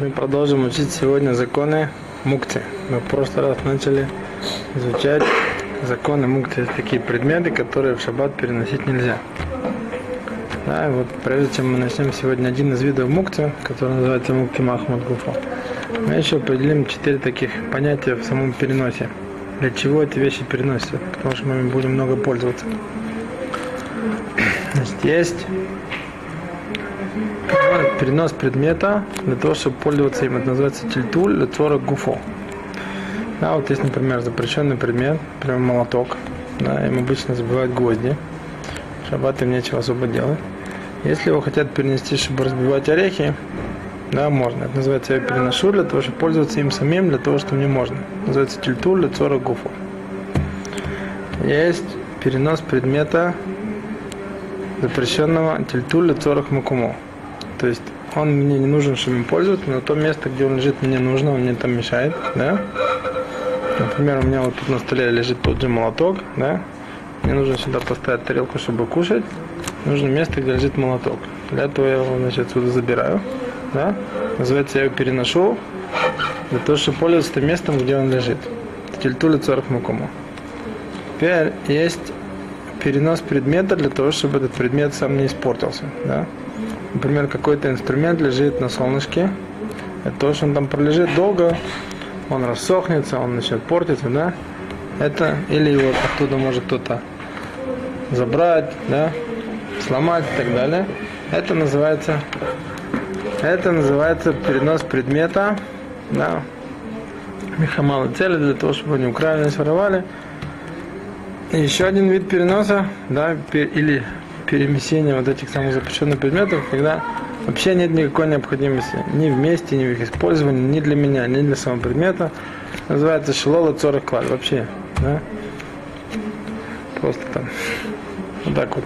Мы продолжим учить сегодня законы мукти. Мы в прошлый раз начали изучать законы мукти. Это такие предметы, которые в шаббат переносить нельзя. Да, вот прежде чем мы начнем сегодня один из видов мукти, который называется мукти махмад гуфа, мы еще определим четыре таких понятия в самом переносе. Для чего эти вещи переносятся? Потому что мы ими будем много пользоваться. Значит, есть перенос предмета для того, чтобы пользоваться им. Это называется тильтуль лецора гуфо. Да, вот есть, например, запрещенный предмет, например, молоток. Да, им обычно забивают гвозди. Шаббат им нечего особо делать. Если его хотят перенести, чтобы разбивать орехи, да, можно. Это называется я переношу для того, чтобы пользоваться им самим, для того, что мне можно. называется тильтуль лецора гуфо. Есть перенос предмета запрещенного тильтуль лецорах макумо. То есть он мне не нужен, чтобы им пользоваться, но то место, где он лежит, мне нужно, он мне там мешает, да. Например, у меня вот тут на столе лежит тот же молоток, да. Мне нужно сюда поставить тарелку, чтобы кушать. Нужно место, где лежит молоток. Для этого я его, значит, отсюда забираю, да. Называется, я его переношу для того, чтобы пользоваться тем местом, где он лежит. Тильтули царх мукому. Теперь есть перенос предмета для того, чтобы этот предмет сам не испортился, да например, какой-то инструмент лежит на солнышке, то, что он там пролежит долго, он рассохнется, он начнет портиться, да, это, или его оттуда может кто-то забрать, да, сломать и так далее. Это называется, это называется перенос предмета, да, мехамалы цели для того, чтобы они украли, не своровали. И еще один вид переноса, да, или перемещения вот этих самых запрещенных предметов, когда вообще нет никакой необходимости ни в месте, ни в их использовании, ни для меня, ни для самого предмета. Называется шелола цорах клад. Вообще, да? Просто там вот так вот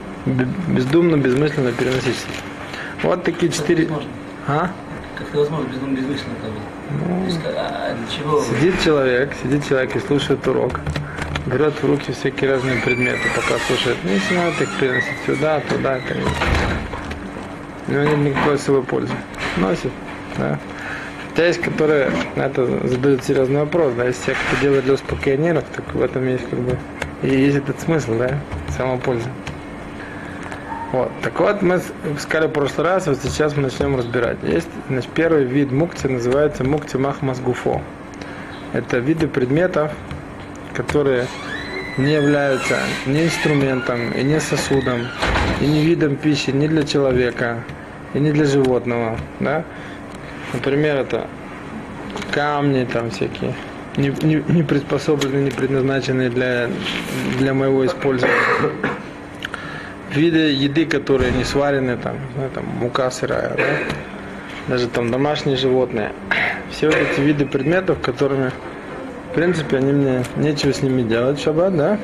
бездумно, безмысленно переносить. Вот такие четыре... А? Как это возможно бездумно, безмысленно? Ну, есть, а для чего? Сидит человек, сидит человек и слушает урок берет в руки всякие разные предметы, пока слушает. Ну, если надо их переносить сюда, туда, это. У него нет никакой особой пользы. Носит, да. Хотя есть, которые на это задают серьезный вопрос, да, если кто делает для успокоения так в этом есть как бы и есть этот смысл, да, сама польза. Вот. Так вот, мы сказали в прошлый раз, вот сейчас мы начнем разбирать. Есть, значит, первый вид мукти называется мукти махмазгуфо. Это виды предметов, которые не являются ни инструментом, и не сосудом, и не видом пищи ни для человека, и не для животного. Да? Например, это камни там всякие, не, не, не приспособленные, не предназначенные для, для моего использования. Виды еды, которые не сварены, там, ну, там мука сырая, да? даже там домашние животные. Все вот эти виды предметов, которыми в принципе, они мне нечего с ними делать в шаббат, да?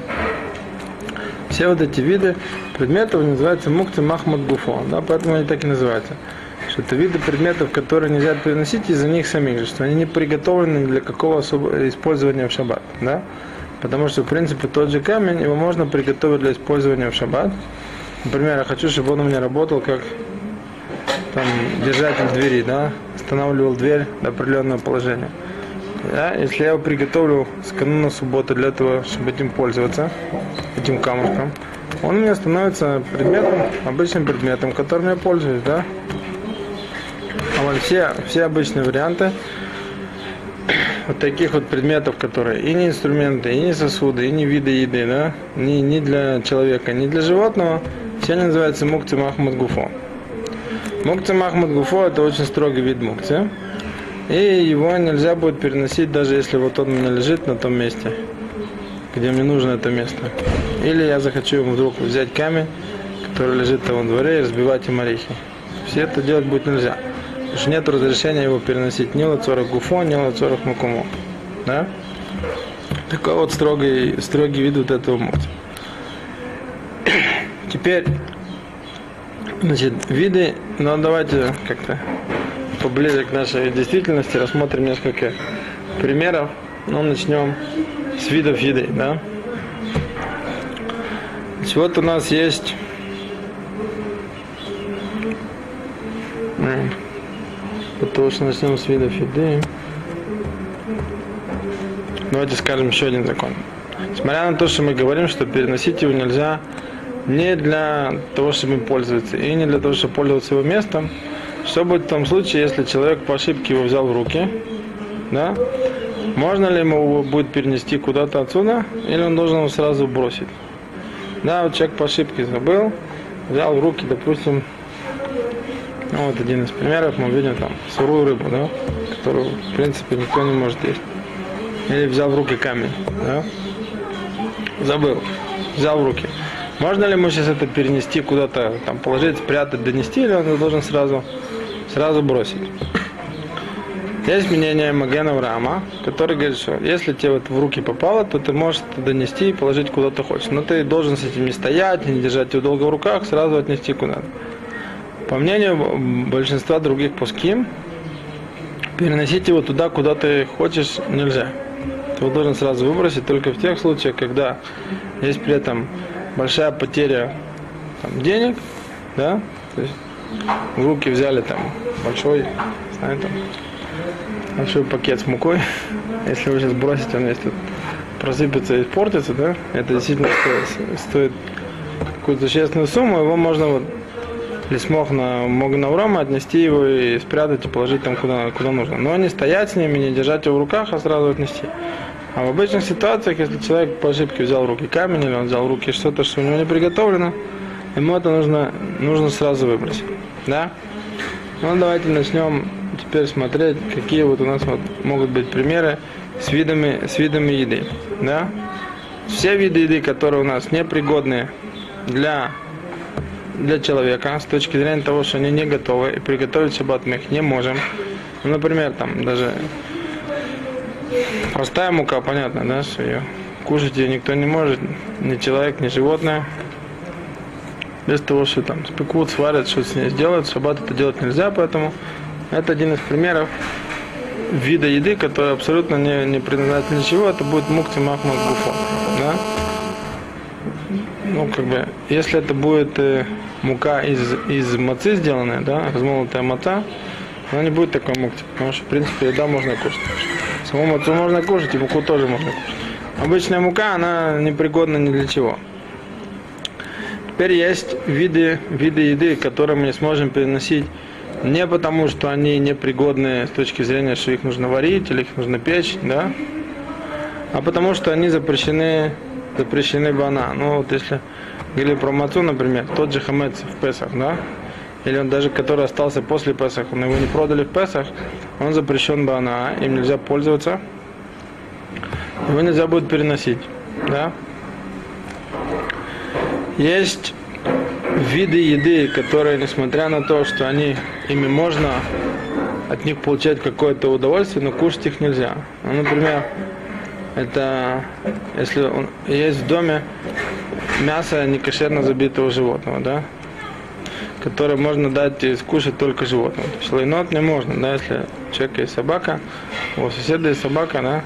Все вот эти виды предметов называются мукти махмад гуфо, да, поэтому они так и называются. Что это виды предметов, которые нельзя переносить из-за них самих что они не приготовлены для какого особого использования в шаббат, да? Потому что, в принципе, тот же камень, его можно приготовить для использования в шаббат. Например, я хочу, чтобы он у меня работал как там, держатель двери, да, останавливал дверь до определенного положения. Да, если я его приготовлю с кануна субботы для того, чтобы этим пользоваться, этим камушком, он у меня становится предметом, обычным предметом, которым я пользуюсь, да. А вот все, все обычные варианты вот таких вот предметов, которые и не инструменты, и не сосуды, и не виды еды, да, ни, ни для человека, ни для животного, все они называются мукти махмад гуфо. Мукти махмад гуфо это очень строгий вид мукти. И его нельзя будет переносить, даже если вот он у меня лежит на том месте, где мне нужно это место. Или я захочу ему вдруг взять камень, который лежит там во дворе, и разбивать им орехи. Все это делать будет нельзя. Потому что нет разрешения его переносить ни лацорах гуфо, ни лацорах макумо. Да? Такой вот строгий, строгий вид вот этого мут. Теперь, значит, виды, ну давайте как-то поближе к нашей действительности, рассмотрим несколько примеров. Ну, начнем с видов еды, да. Значит, вот у нас есть того, что начнем с видов еды. Давайте скажем еще один закон. Несмотря на то, что мы говорим, что переносить его нельзя не для того, чтобы им пользоваться, и не для того, чтобы пользоваться его местом, что будет в том случае, если человек по ошибке его взял в руки, да? Можно ли ему его будет перенести куда-то отсюда, или он должен его сразу бросить? Да, вот человек по ошибке забыл, взял в руки, допустим, ну, вот один из примеров, мы видим там сырую рыбу, да, которую, в принципе, никто не может есть. Или взял в руки камень, да, забыл, взял в руки. Можно ли ему сейчас это перенести куда-то, там, положить, спрятать, донести, или он должен сразу, сразу бросить? Есть мнение Магена Рама, который говорит, что если тебе вот в руки попало, то ты можешь это донести и положить куда то хочешь. Но ты должен с этим не стоять, не держать его долго в руках, сразу отнести куда-то. По мнению большинства других пуским, переносить его туда, куда ты хочешь, нельзя. Ты его должен сразу выбросить только в тех случаях, когда есть при этом большая потеря там, денег, да, то есть в руки взяли там большой, знаете, там, большой пакет с мукой, если вы сейчас бросите, он весь тут просыпется и испортится, да, это действительно стоит, стоит какую-то существенную сумму, его можно вот или смог на Могнаврома отнести его и спрятать и положить там куда, куда нужно. Но не стоять с ними, не держать его в руках, а сразу отнести. А в обычных ситуациях, если человек по ошибке взял в руки камень или он взял в руки что-то, что у него не приготовлено, ему это нужно, нужно сразу выбросить. Да? Ну, давайте начнем теперь смотреть, какие вот у нас вот могут быть примеры с видами, с видами еды. Да? Все виды еды, которые у нас непригодны для, для человека, с точки зрения того, что они не готовы, и приготовить шаббат мы их не можем. Ну, например, там даже простая мука, понятно, да, что ее кушать ее никто не может, ни человек, ни животное. Без того, что там спекут, сварят, что с ней сделают, шаббат это делать нельзя, поэтому это один из примеров вида еды, который абсолютно не, не предназначен ничего, это будет мукти махмад гуфо. Да? Ну, как бы, если это будет э, мука из, из мацы сделанная, да, размолотая маца, она не будет такой мукти, потому что, в принципе, еда можно кушать. Саму мацу можно кушать, и муку тоже можно кушать. Обычная мука, она непригодна ни для чего. Теперь есть виды, виды еды, которые мы не сможем переносить не потому, что они непригодны с точки зрения, что их нужно варить или их нужно печь, да, а потому что они запрещены, запрещены бана. Ну вот если говорили про мацу, например, тот же хамец в Песах, да, или он даже который остался после Песах, но его не продали в Песах, он запрещен бана, им нельзя пользоваться, его нельзя будет переносить, да. Есть виды еды, которые, несмотря на то, что они, ими можно от них получать какое-то удовольствие, но кушать их нельзя. Ну, например, это если он, есть в доме мясо некошерно забитого животного, да, которое можно дать скушать только животному. То есть лайнот не можно, да, если у человека есть собака, у соседа есть собака, да,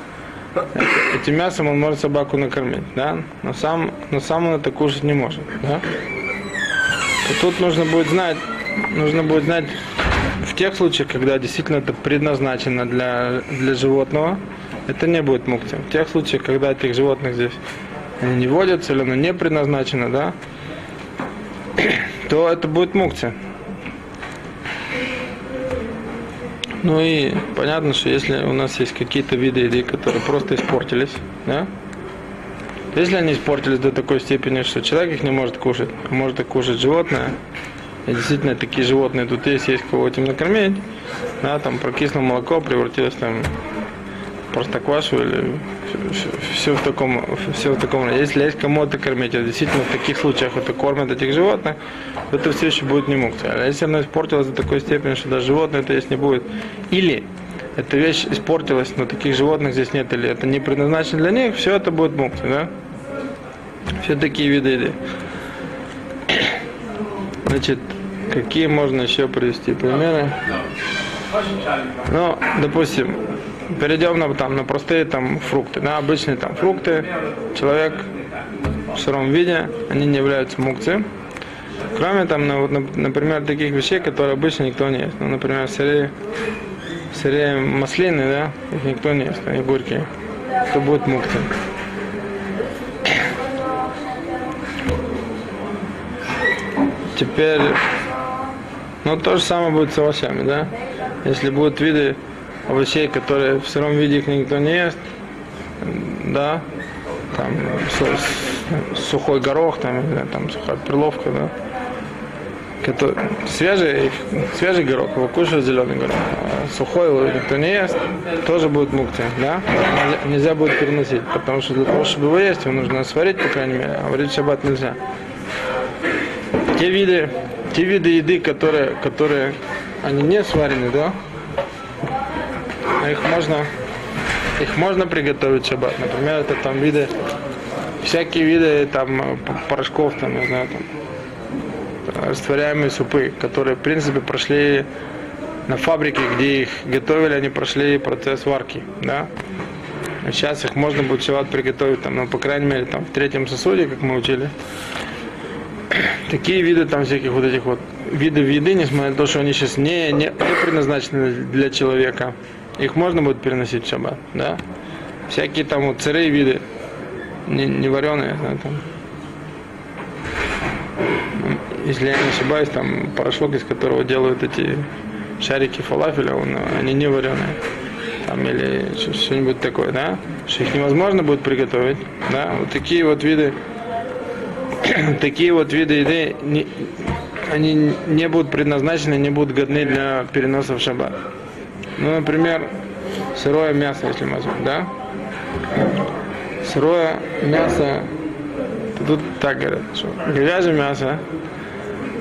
этим мясом он может собаку накормить, да, но сам, но сам он это кушать не может, да. И тут нужно будет знать, нужно будет знать в тех случаях, когда действительно это предназначено для, для животного, это не будет мукти. В тех случаях, когда этих животных здесь не водятся или оно не предназначено, да, то это будет мукти. Ну и понятно, что если у нас есть какие-то виды еды, которые просто испортились, да, если они испортились до такой степени, что человек их не может кушать, а может их кушать животное, и действительно такие животные тут есть, есть кого этим накормить, да, там прокисло молоко превратилось там простоквашу или все в таком, все в таком Если есть кому это кормить, а действительно в таких случаях это кормят этих животных, то это все еще будет не мукти. А если оно испортилось до такой степени, что даже животное это есть не будет, или эта вещь испортилась, но таких животных здесь нет, или это не предназначено для них, все это будет мукти, да? Все такие виды еды. Значит, какие можно еще привести примеры? Ну, допустим, перейдем на, там, на простые там фрукты, на обычные там фрукты. Человек в сыром виде, они не являются мукцией. Кроме там, ну, вот, например, таких вещей, которые обычно никто не ест. Ну, например, сырые сырые маслины, да, их никто не ест, они горькие, то будет мукти. Теперь, ну то же самое будет с овощами, да. Если будут виды овощей, которые в сыром виде их никто не ест, да, там су- сухой горох, там, там сухая перловка, да. Который, свежий, свежий горох, его кушают зеленый горох, а сухой его никто не ест, тоже будет мукти, да? Нельзя, нельзя будет переносить, потому что для того, чтобы его есть, его нужно сварить, по крайней мере, а варить шаббат нельзя. Те виды, те виды еды, которые, которые они не сварены, да? Их можно, их можно приготовить в шаббат. Например, это там виды, всякие виды там э, порошков, там, не знаю, там, растворяемые супы, которые, в принципе, прошли на фабрике, где их готовили, они прошли процесс варки, да. Сейчас их можно будет шаббат приготовить, там, ну, по крайней мере, там, в третьем сосуде, как мы учили. Такие виды там всяких вот этих вот видов еды, несмотря на то, что они сейчас не, не, не предназначены для человека, их можно будет переносить в шаббат, да. Всякие там вот сырые виды, не, не вареные, да, там. Если я не ошибаюсь, там порошок, из которого делают эти шарики фалафеля, он, они не вареные. Там или что- что-нибудь такое, да? Что их невозможно будет приготовить, да? Вот такие вот виды такие вот виды еды, не- они не будут предназначены, не будут годны для переноса в шаббат. Ну, например, сырое мясо, если мы возьмем, да? Сырое мясо, тут так говорят, что говяжье мясо,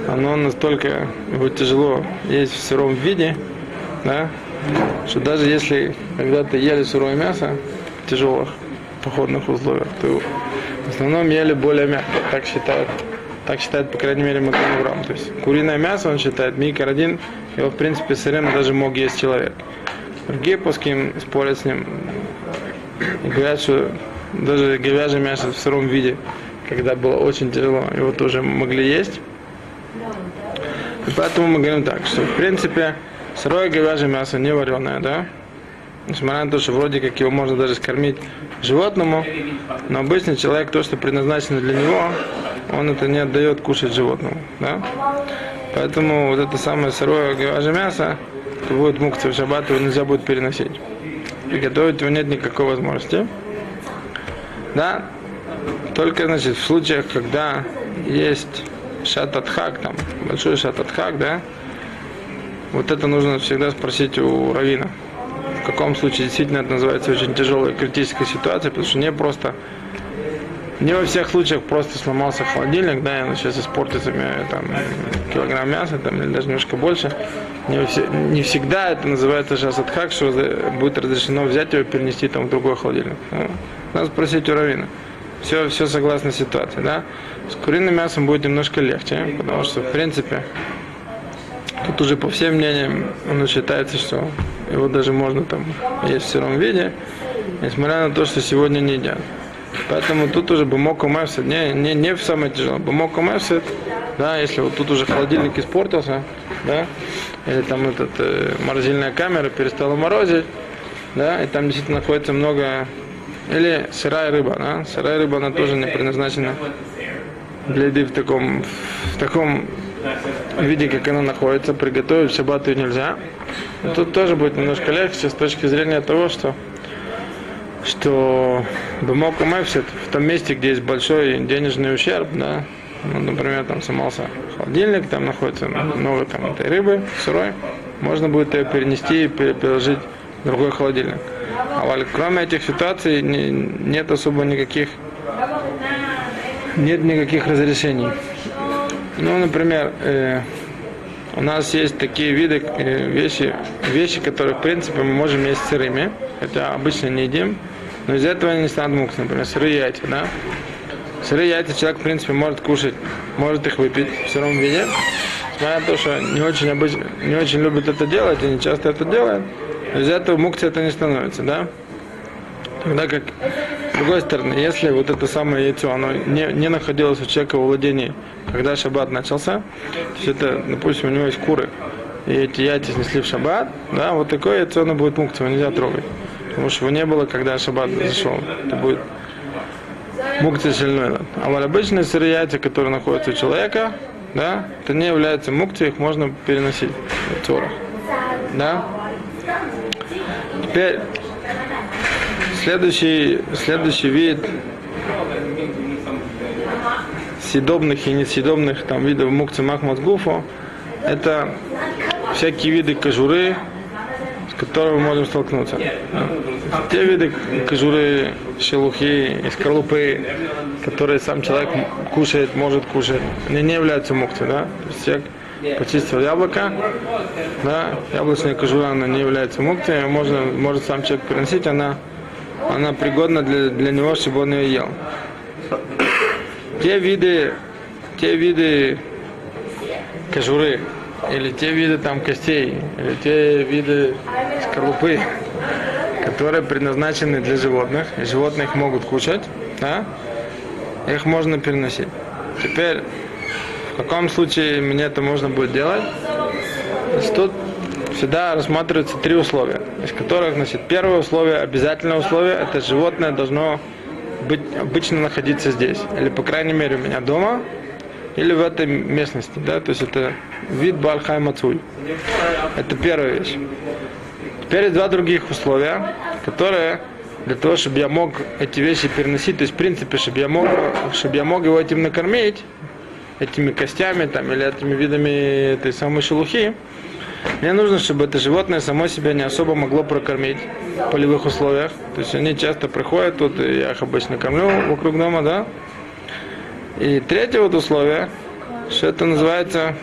оно настолько его тяжело есть в сыром виде, да, что даже если когда-то ели сырое мясо в тяжелых походных условиях, то в основном ели более мягко, так считают, так считает, по крайней мере, Маканурам. То есть куриное мясо, он считает, микр один, его, в принципе, сырым даже мог есть человек. Другие пуским спорят с ним и говорят, что даже говяжье мясо в сыром виде, когда было очень тяжело, его тоже могли есть. И поэтому мы говорим так, что в принципе сырое говяжье мясо не вареное, да? Несмотря на то, что вроде как его можно даже скормить животному, но обычный человек, то, что предназначено для него, он это не отдает кушать животному, да? Поэтому вот это самое сырое говяжье мясо, это будет мукция в шаббат, его нельзя будет переносить. Приготовить его нет никакой возможности. Да? Только, значит, в случаях, когда есть шататхак, там, большой шататхак, да, вот это нужно всегда спросить у равина. В каком случае действительно это называется очень тяжелая критическая ситуация, потому что не просто, не во всех случаях просто сломался холодильник, да, и он сейчас испортится там, килограмм мяса, там, или даже немножко больше. Не, все- не всегда это называется шасадхак, что за- будет разрешено взять его и перенести там в другой холодильник. да. Надо спросить у равина. Все, все согласно ситуации, да. С куриным мясом будет немножко легче, потому что, в принципе, Тут уже по всем мнениям оно считается, что его даже можно там есть в сыром виде, несмотря на то, что сегодня не едят. Поэтому тут уже бумок умевсет, не, не, не в самое тяжелое. Бумок умевсет, да, если вот тут уже холодильник испортился, да, или там этот, э, морозильная камера перестала морозить, да, и там действительно находится много, или сырая рыба, да, сырая рыба, она тоже не предназначена для еды в таком, в таком виде, как она находится, приготовить в шаббат ее нельзя. Тут тоже будет немножко легче с точки зрения того, что что Бумок Умэфсит в том месте, где есть большой денежный ущерб, да, ну, например, там сломался холодильник, там находится много там этой рыбы сырой, можно будет ее перенести и пере- переложить в другой холодильник. А кроме этих ситуаций не- нет особо никаких нет никаких разрешений. Ну, например, э, у нас есть такие виды, э, вещи, вещи, которые, в принципе, мы можем есть сырыми, хотя обычно не едим, но из этого не станут мукс, например, сырые яйца, да? Сырые яйца человек, в принципе, может кушать, может их выпить в сыром виде, несмотря на то, что не очень, обычно, не очень любят это делать, и не часто это делают, но из этого мукция это не становится, да? Тогда как, с другой стороны, если вот это самое яйцо, оно не, не находилось у человека в владении, когда шаббат начался, то есть это, допустим, у него есть куры, и эти яйца снесли в шаббат, да, вот такое яйцо оно будет мукция, его нельзя трогать. Потому что его не было, когда шаббат зашел. Это будет мукция сильной. А вот обычные яйца, которые находятся у человека, да, это не является мукцией, их можно переносить в цорах. Да? Теперь следующий, следующий вид съедобных и несъедобных там, видов мукцы махмазгуфу это всякие виды кожуры, с которыми мы можем столкнуться. Те виды кожуры, шелухи и скорлупы, которые сам человек кушает, может кушать, они не являются мукцией. Да? То есть человек почистил яблоко, да, яблочная кожура она не является мукцией, можно, может сам человек приносить, она, она пригодна для, для него, чтобы он ее ел. Те виды, те виды кожуры, или те виды там костей, или те виды скорлупы, которые предназначены для животных, и животных могут кушать, да? их можно переносить. Теперь, в каком случае мне это можно будет делать? Тут всегда рассматриваются три условия, из которых, значит, первое условие, обязательное условие, это животное должно быть, обычно находиться здесь, или, по крайней мере, у меня дома, или в этой местности, да, то есть это вид Бальхай Мацуй. Это первая вещь. Теперь два других условия, которые для того, чтобы я мог эти вещи переносить, то есть в принципе, чтобы я мог, чтобы я мог его этим накормить, этими костями там, или этими видами этой самой шелухи, мне нужно, чтобы это животное само себя не особо могло прокормить в полевых условиях. То есть они часто приходят, тут я их обычно кормлю вокруг дома, да, и третье вот условие, что это называется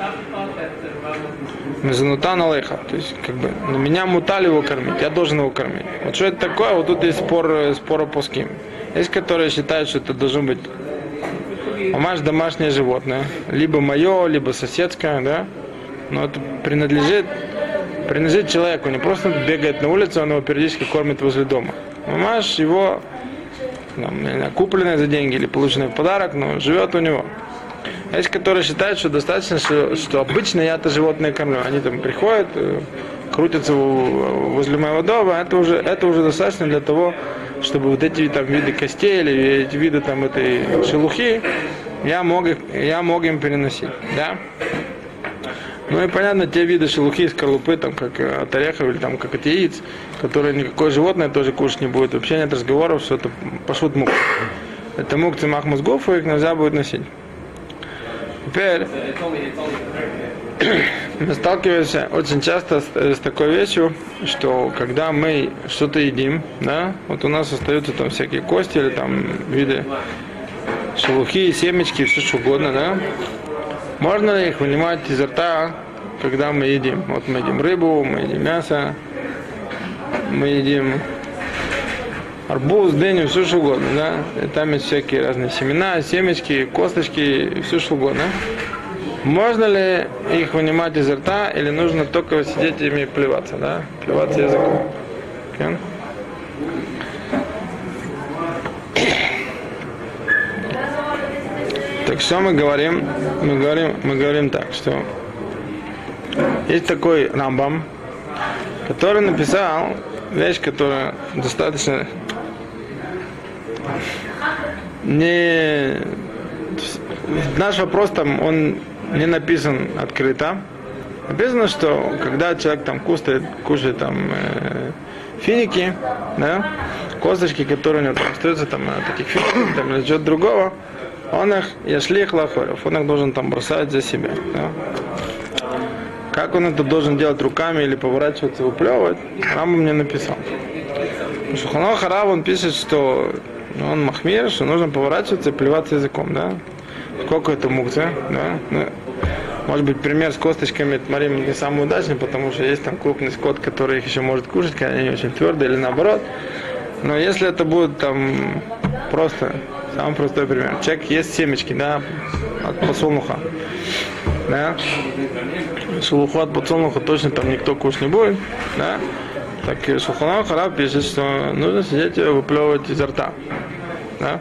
Мезанутан Алейха. То есть, как бы, на меня мутали его кормить, я должен его кормить. Вот что это такое? Вот тут есть спор, спор по ским. Есть, которые считают, что это должно быть мамаш домашнее животное. Либо мое, либо соседское, да. Но это принадлежит, принадлежит человеку. Не просто бегает на улицу, он его периодически кормит возле дома. Мамаш его там, купленное за деньги или полученное в подарок, но живет у него. Есть, которые считают, что достаточно, что, что обычно я это животное кормлю. Они там приходят, э, крутятся возле моего дома, это уже, это уже достаточно для того, чтобы вот эти там виды костей или эти виды там этой шелухи я мог, я мог им переносить. Да? Ну и понятно, те виды шелухи из скорлупы, там, как э, от орехов или там, как от яиц, которые никакое животное тоже кушать не будет. Вообще нет разговоров, что это пошут мук. Это мук цемах мозгов, и их нельзя будет носить. Теперь мы сталкиваемся очень часто с, э, с такой вещью, что когда мы что-то едим, да, вот у нас остаются там всякие кости или там виды шелухи, семечки, все что угодно, да, можно ли их вынимать изо рта, когда мы едим? Вот мы едим рыбу, мы едим мясо, мы едим арбуз, дыню, все что угодно, да? И там есть всякие разные семена, семечки, косточки, все что угодно. Можно ли их вынимать изо рта или нужно только сидеть ими плеваться, да? Плеваться языком. Okay? Так что мы говорим? Мы говорим, мы говорим так, что есть такой Рамбам, который написал вещь, которая достаточно не наш вопрос там он не написан открыто. Написано, что когда человек там кушает, кушает там э, финики, да, косточки, которые у него там остаются там от этих фиников, там или чего-то другого, он их, яшли их лахорев, он их должен там бросать за себя. Да? Как он это должен делать руками или поворачиваться, выплевывать, Рамбам мне написал. Шуханал Харав, он пишет, что он махмир, что нужно поворачиваться и плеваться языком, да? Сколько это мукция, да? Ну, может быть, пример с косточками Марим не самый удачный, потому что есть там крупный скот, который их еще может кушать, когда они очень твердые, или наоборот. Но если это будет там просто Самый простой пример. Человек ест семечки, да, от подсолнуха. Да? Шелуху от подсолнуха точно там никто кушать не будет. Да? Так и Шулханах Хараб пишет, что нужно сидеть и выплевывать изо рта. Да?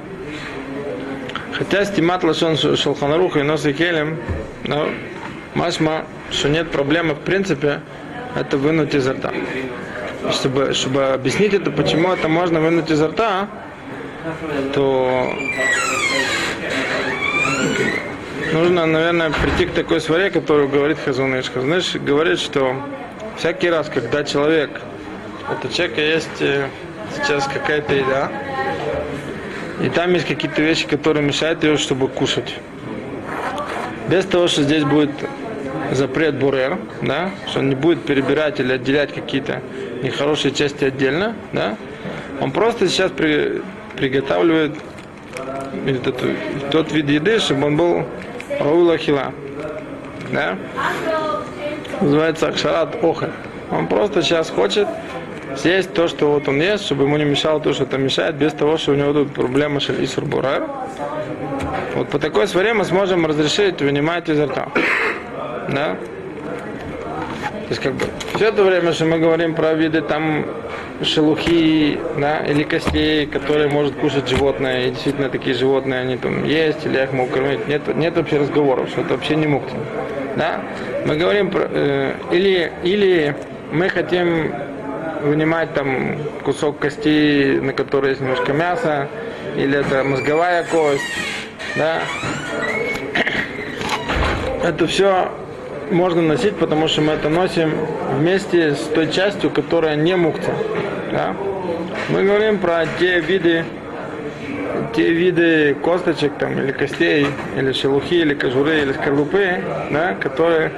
Хотя стимат лашон шелханаруха и носы келем, но машма что нет проблемы в принципе это вынуть изо рта. Чтобы, чтобы объяснить это, почему это можно вынуть изо рта, то нужно, наверное, прийти к такой своре, которую говорит Хазуныш. Хазуныш говорит, что всякий раз, когда человек, у человека есть э, сейчас какая-то еда, и там есть какие-то вещи, которые мешают ее, чтобы кушать. Без того, что здесь будет запрет бурер, да, что он не будет перебирать или отделять какие-то нехорошие части отдельно, да, он просто сейчас при, приготавливает этот, тот вид еды, чтобы он был раула да, называется акшарат оха. Он просто сейчас хочет съесть то, что вот он ест, чтобы ему не мешало то, что это мешает, без того, что у него тут проблема с бурер. Вот по такой своре мы сможем разрешить вынимать изо рта. Да? То есть как бы все это время, что мы говорим про виды там шелухи, да, или костей, которые может кушать животное, и действительно такие животные, они там есть, или их могут кормить, нет, нет вообще разговоров, что это вообще не мукти. Да? Мы говорим про, э, или, или мы хотим вынимать там кусок кости, на которой есть немножко мяса, или это мозговая кость, да. Это все можно носить, потому что мы это носим вместе с той частью, которая не мукта. Да? Мы говорим про те виды, те виды косточек там, или костей, или шелухи, или кожуры, или скорлупы, да, которые,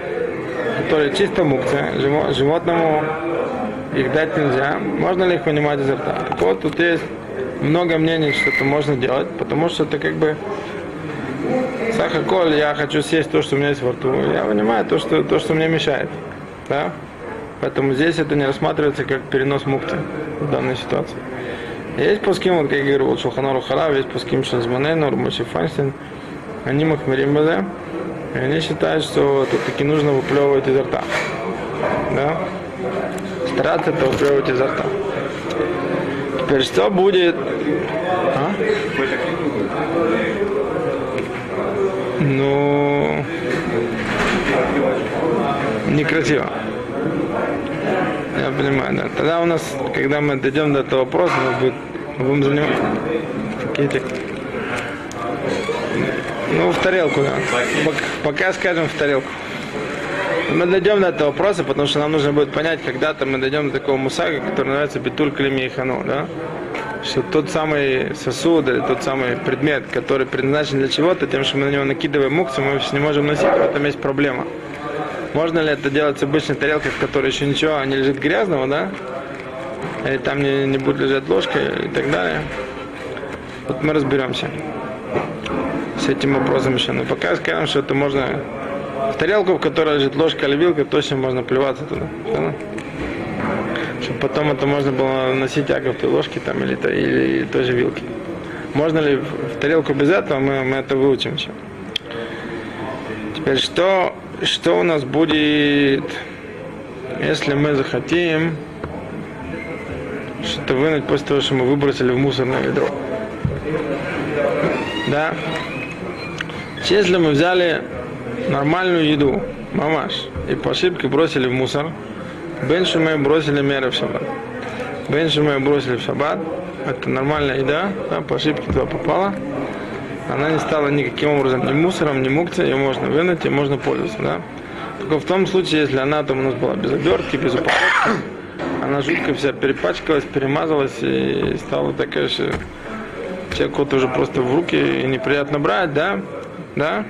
которые чисто мукция, животному их дать нельзя. Можно ли их вынимать изо рта? Так вот, тут есть много мнений, что это можно делать, потому что это как бы Сахаколь, я хочу съесть то, что у меня есть во рту. Я вынимаю то, что, то, что мне мешает. Да? Поэтому здесь это не рассматривается как перенос мукты в данной ситуации. Есть пуским, вот как я говорю, вот Шулханору Халав, есть пуским Шанзманен, Урмаши Файнстейн, они махмирим базе, и они считают, что тут таки нужно выплевывать изо рта. Да? Стараться это выплевывать изо рта. Теперь что будет? А? Ну, некрасиво. Понимаю, да. Тогда у нас, когда мы дойдем до этого вопроса, мы, будем заниматься какие-то... Ну, в тарелку, да. Пока, скажем в тарелку. Мы дойдем до этого вопроса, потому что нам нужно будет понять, когда-то мы дойдем до такого мусага, который называется Бетуль Клеми и Хану, да? Что тот самый сосуд или тот самый предмет, который предназначен для чего-то, тем, что мы на него накидываем мукцию, мы не можем носить, в этом есть проблема. Можно ли это делать с обычной тарелкой, в которой еще ничего не лежит грязного, да? Или там не, не будет лежать ложка и так далее. Вот мы разберемся с этим вопросом еще. Но пока скажем, что это можно в тарелку, в которой лежит ложка или вилка, точно можно плеваться туда. Чтобы потом это можно было носить як в той ложке там, или, или, или той же вилки. Можно ли в тарелку без этого, мы, мы это выучим еще. Теперь что что у нас будет, если мы захотим что-то вынуть после того, что мы выбросили в мусорное ведро. Да? Если мы взяли нормальную еду, мамаш, и по ошибке бросили в мусор, беншу мы бросили меры в шаббат. Беншу мы бросили в шаббат, это нормальная еда, да, по ошибке туда попала, она не стала никаким образом ни мусором, ни мукцией, ее можно вынуть и можно пользоваться. Да? Только в том случае, если она там у нас была без обертки, без упаковки, она жутко вся перепачкалась, перемазалась и стала такая же вот уже просто в руки и неприятно брать, да, да,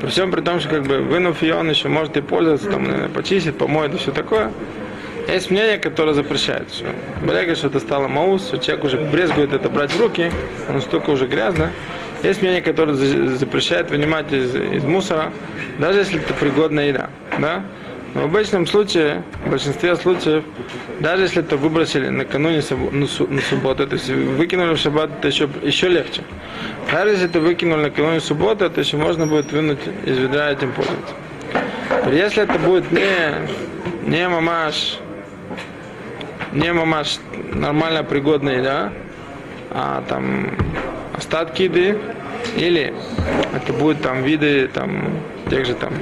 при всем при том, что как бы вынув ее, он еще может и пользоваться, там, наверное, почистить, помоет и все такое. Есть мнение, которое запрещает, что бляга, что это стало маус, человек уже брезгует это брать в руки, он столько уже грязно, есть мнение, которое запрещает вынимать из, из мусора, даже если это пригодная еда. Да? Но в обычном случае, в большинстве случаев, даже если это выбросили накануне на субботу, то есть выкинули в шаббат, это еще, еще легче. Даже если это выкинули накануне субботы, то еще можно будет вынуть из ведра этим пользоваться. Если это будет не, не мамаш, не мамаш нормально пригодная еда, а там остатки еды, или это будут там виды там тех же там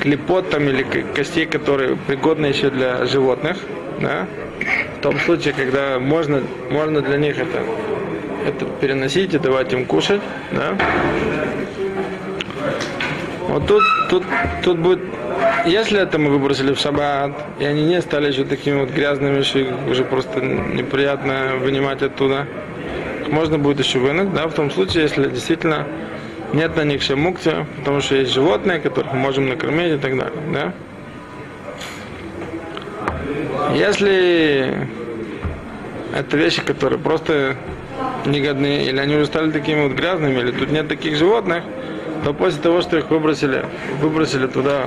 клепот там или костей, которые пригодны еще для животных, да, в том случае, когда можно, можно для них это, это переносить и давать им кушать, да. Вот тут, тут, тут будет, если это мы выбросили в шаббат, и они не стали еще такими вот грязными, их уже просто неприятно вынимать оттуда, можно будет еще вынуть, да, в том случае, если действительно нет на них шамукти, потому что есть животные, которых мы можем накормить и так далее, да. Если это вещи, которые просто негодны, или они уже стали такими вот грязными, или тут нет таких животных, то после того, что их выбросили, выбросили туда,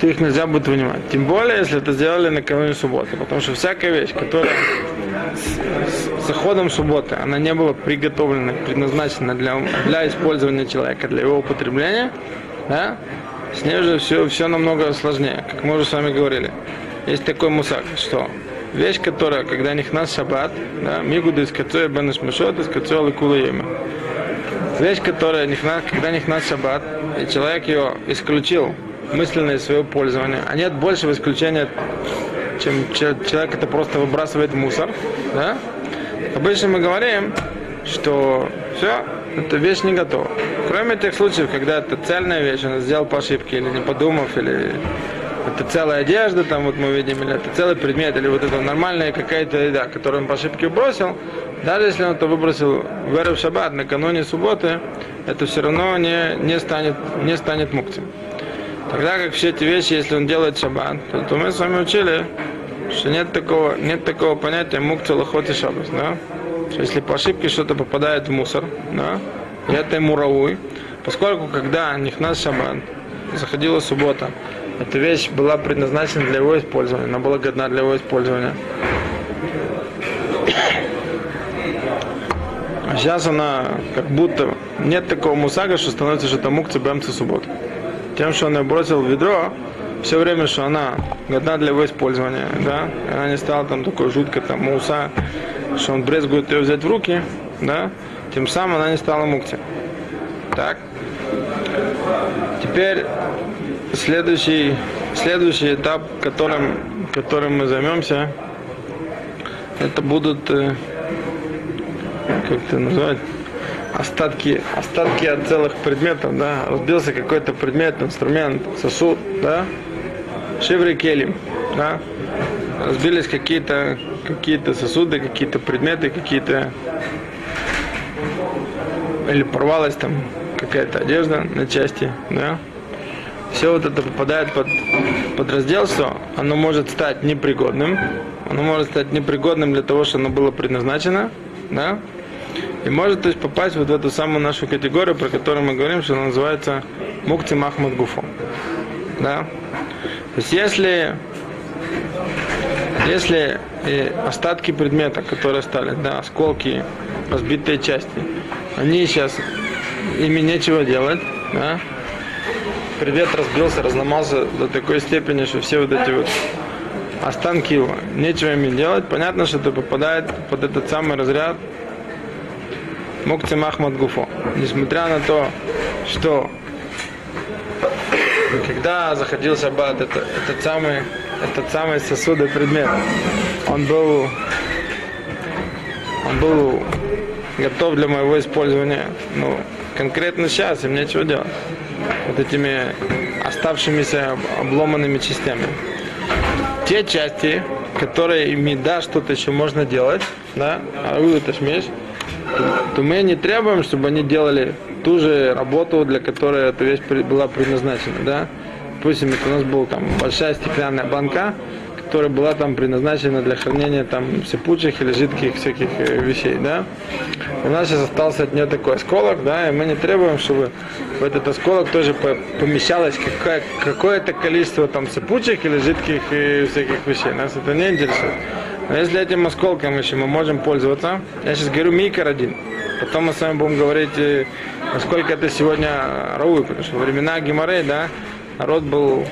то их нельзя будет вынимать. Тем более, если это сделали накануне субботы, потому что всякая вещь, которая с, заходом субботы, она не была приготовлена, предназначена для, для использования человека, для его употребления, да, с ней уже все, все намного сложнее, как мы уже с вами говорили. Есть такой мусак, что вещь, которая, когда них нас шаббат, да, мигуды из кацоя бенеш мешот, из кацоя. Вещь, которая них на- когда них нас шаббат, и человек ее исключил мысленно из своего пользования, а нет большего исключения, чем че- человек это просто выбрасывает мусор, да? Обычно мы говорим, что все, эта вещь не готова. Кроме тех случаев, когда это цельная вещь, он сделал по ошибке или не подумав, или это целая одежда, там вот мы видим, или это целый предмет, или вот это нормальная какая-то еда, которую он по ошибке бросил, даже если он это выбросил в Эрев Шаббат накануне субботы, это все равно не, не, станет, не станет муктем. Тогда как все эти вещи, если он делает шаббат, то, то мы с вами учили, что нет такого, нет такого понятия мукца лохот и шаббас, да? Что если по ошибке что-то попадает в мусор, да, и это ему рауй, поскольку когда нихнас шаббат, заходила суббота, эта вещь была предназначена для его использования, она была годна для его использования. А сейчас она как будто нет такого мусага, что становится что-то мукцы бэмцы субботы. Тем, что он ее бросил в ведро, все время, что она годна для его использования, да, и она не стала там такой жуткой там муса, что он брезгует ее взять в руки, да, тем самым она не стала мукти. Так. Теперь следующий, следующий этап, которым, которым мы займемся, это будут, э, как это называть, остатки, остатки от целых предметов, да, разбился какой-то предмет, инструмент, сосуд, да, шиври келим, да, разбились какие-то какие-то сосуды, какие-то предметы, какие-то или порвалась там какая-то одежда на части, да, все вот это попадает под, под раздел, что оно может стать непригодным, оно может стать непригодным для того, что оно было предназначено, да, и может то есть, попасть вот в эту самую нашу категорию, про которую мы говорим, что она называется мукти махмад гуфу. Да? То есть если, если э, остатки предмета, которые стали, да, осколки, разбитые части, они сейчас, ими нечего делать, да? предмет разбился, разломался до такой степени, что все вот эти вот останки его, нечего ими делать, понятно, что это попадает под этот самый разряд Мукти Махмад Гуфо. Несмотря на то, что когда заходил шаббат, это, этот, самый, этот самый сосуд и предмет, он был, он был готов для моего использования. Ну, конкретно сейчас им нечего делать. Вот этими оставшимися обломанными частями. Те части, которые ими да, что-то еще можно делать, да, а вы это шмеш, то мы не требуем, чтобы они делали ту же работу, для которой эта вещь была предназначена, да. Допустим, это у нас была там большая стеклянная банка, которая была там предназначена для хранения там сыпучих или жидких всяких э, вещей, да. У нас сейчас остался от нее такой осколок, да, и мы не требуем, чтобы в этот осколок тоже по- помещалось какое- какое-то количество там сыпучих или жидких э, всяких вещей. Нас это не интересует. Но если этим осколком еще мы можем пользоваться, я сейчас говорю микро один, потом мы с вами будем говорить, э, насколько это сегодня рауи, потому что времена Гимарей, да, народ был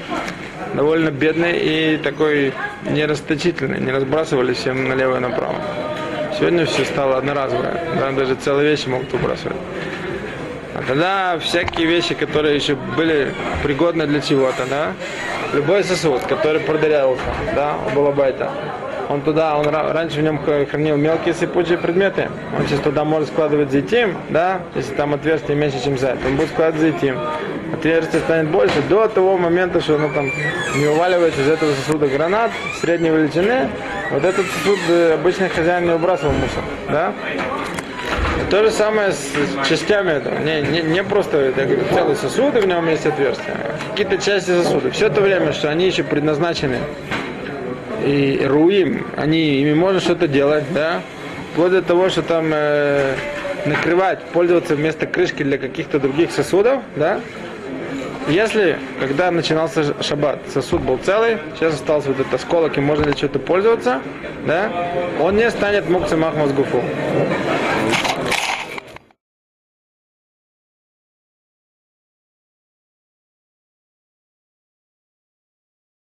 довольно бедный и такой нерасточительный, не разбрасывали всем налево и направо. Сегодня все стало одноразовое, да, даже целые вещи могут выбрасывать. А тогда всякие вещи, которые еще были пригодны для чего-то, да, любой сосуд, который продырявился, да, у Балабайта, он туда, он ра- раньше в нем хранил мелкие сыпучие предметы, он сейчас туда может складывать зайтим, да, если там отверстие меньше, чем зайт, он будет складывать зайтим. Отверстие станет больше до того момента, что оно там не уваливается из этого сосуда гранат средней величины. Вот этот сосуд э, обычный хозяин не выбрасывал мусор, да. То же самое с частями этого. Не, не, не просто я говорю, целый сосуд, и в нем есть отверстия. Какие-то части сосуда. Все то время, что они еще предназначены и руим, они, ими можно что-то делать, да, вплоть до того, что там э, накрывать, пользоваться вместо крышки для каких-то других сосудов, да. Если, когда начинался шаббат, сосуд был целый, сейчас остался вот этот осколок, и можно ли что-то пользоваться, да, он не станет мукцем махмазгуфу.